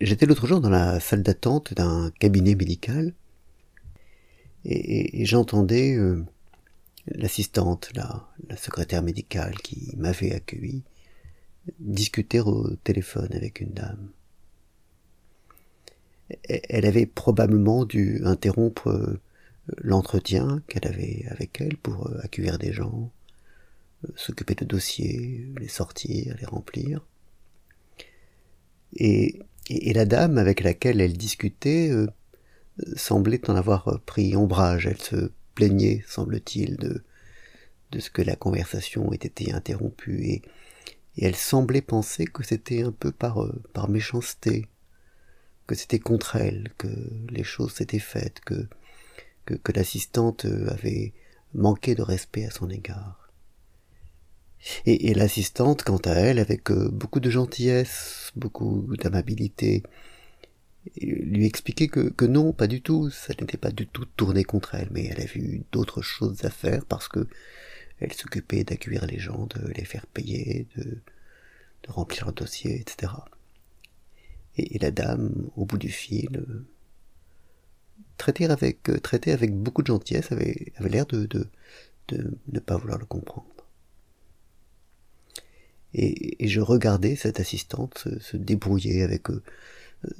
J'étais l'autre jour dans la salle d'attente d'un cabinet médical et, j'entendais euh, l'assistante, la, la secrétaire médicale qui m'avait accueilli, discuter au téléphone avec une dame. Elle avait probablement dû interrompre euh, l'entretien qu'elle avait avec elle pour euh, accueillir des gens, s'occuper de dossiers, les sortir, les remplir. Et, la dame avec laquelle elle discutait euh, semblait en avoir pris ombrage. Elle se plaignait, semble-t-il, de, de ce que la conversation ait été interrompue, et, elle semblait penser que c'était un peu par, euh, par méchanceté, que c'était contre elle que les choses s'étaient faites, que, que l'assistante avait manqué de respect à son égard. Et, l'assistante, quant à elle, avec euh, beaucoup de gentillesse, beaucoup d'amabilité, lui expliquait que, que non, pas du tout, ça n'était pas du tout tourné contre elle, mais elle avait d'autres choses à faire parce que elle s'occupait d'accueillir les gens, de les faire payer, de, de remplir le dossier, etc. Et, la dame, au bout du fil, euh, traitait avec, euh, traitait avec beaucoup de gentillesse, avait, avait l'air de, de, de ne pas vouloir le comprendre et, je regardais cette assistante se, débrouiller avec euh,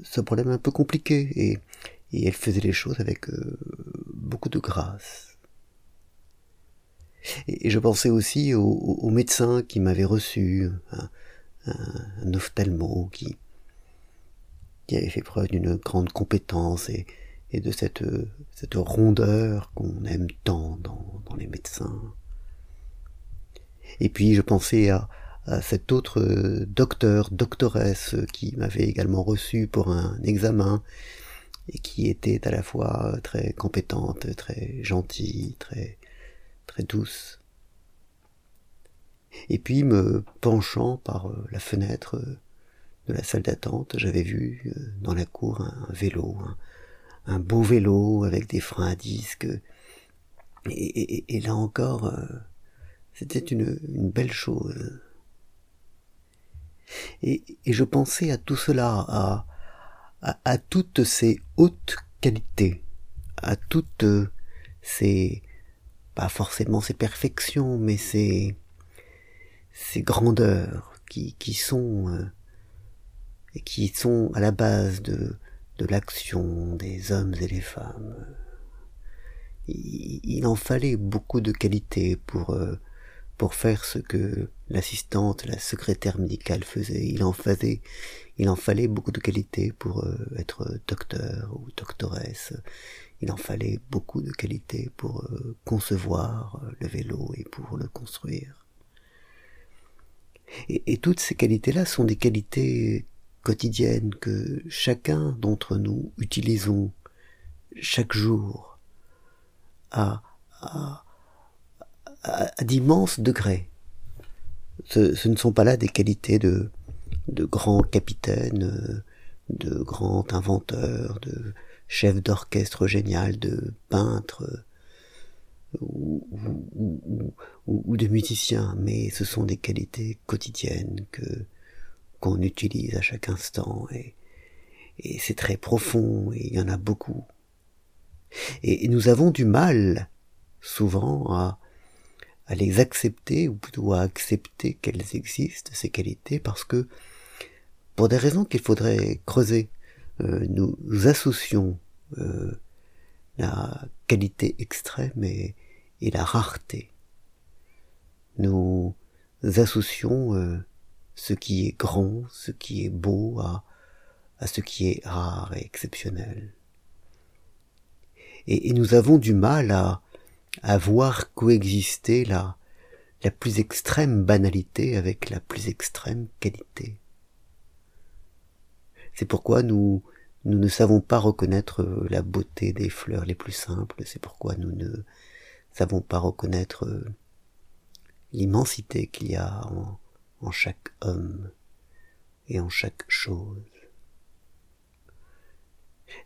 ce problème un peu compliqué, et, elle faisait les choses avec euh, beaucoup de grâce. Et, je pensais aussi au, médecin qui m'avait reçu, un, un, ophtalmo qui, qui avait fait preuve d'une grande compétence et, de cette, cette rondeur qu'on aime tant dans, dans les médecins. Et puis je pensais à, à cet autre euh, docteur, doctoresse qui m'avait également reçu pour un examen et qui était à la fois très compétente, très gentille, très très douce. Et puis me penchant par euh, la fenêtre euh, de la salle d'attente, j'avais vu dans la cour un vélo, un, beau vélo avec des freins à disque. Et, là encore, c'était une, une belle chose. Et, je pensais à tout cela, à, à, toutes ces hautes qualités, à toutes ces, pas forcément ces perfections, mais ces, ces grandeurs qui, qui sont, euh, et qui sont à la base de, de l'action des hommes et des femmes. Il, en fallait beaucoup de qualités pour euh, pour faire ce que l'assistante, la secrétaire médicale faisait. Il en faisait, il en fallait beaucoup de qualités pour euh, être docteur ou doctoresse. Il en fallait beaucoup de qualités pour euh, concevoir euh, le vélo et pour le construire. Et, toutes ces qualités-là sont des qualités quotidiennes que chacun d'entre nous utilisons chaque jour à, à, à, d'immenses degrés. Ce, ne sont pas là des qualités de, de grands capitaines, de grands inventeurs, de chefs d'orchestre génial, de peintres ou, ou, de musiciens, mais ce sont des qualités quotidiennes que qu'on utilise à chaque instant et, et c'est très profond et il y en a beaucoup. et nous avons du mal souvent à, à les accepter, ou plutôt à accepter qu'elles existent, ces qualités, parce que, pour des raisons qu'il faudrait creuser, euh, nous, associons euh, la qualité extrême et, la rareté. Nous associons euh, ce qui est grand, ce qui est beau à, à ce qui est rare et exceptionnel. et nous avons du mal à, à voir coexister la, la plus extrême banalité avec la plus extrême qualité. C'est pourquoi nous, nous ne savons pas reconnaître la beauté des fleurs les plus simples, c'est pourquoi nous ne savons pas reconnaître l'immensité qu'il y a en, en chaque homme et en chaque chose.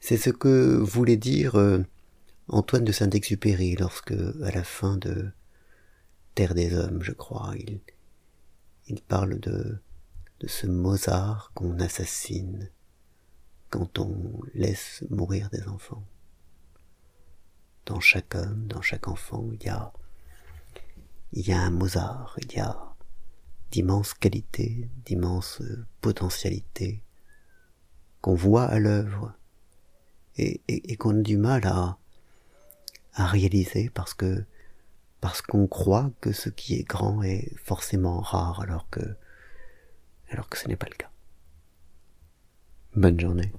C'est ce que voulait dire euh, Antoine de Saint-Exupéry lorsque, à la fin de Terre des Hommes, je crois, il, il parle de, de ce Mozart qu'on assassine quand on laisse mourir des enfants. Dans chaque homme, dans chaque enfant, il y a, il y a un Mozart, il y a d'immenses qualités, d'immenses potentialités qu'on voit à l'œuvre et, et, qu'on a du mal à, à réaliser parce que parce qu'on croit que ce qui est grand est forcément rare alors que alors que ce n'est pas le cas. Bonne journée.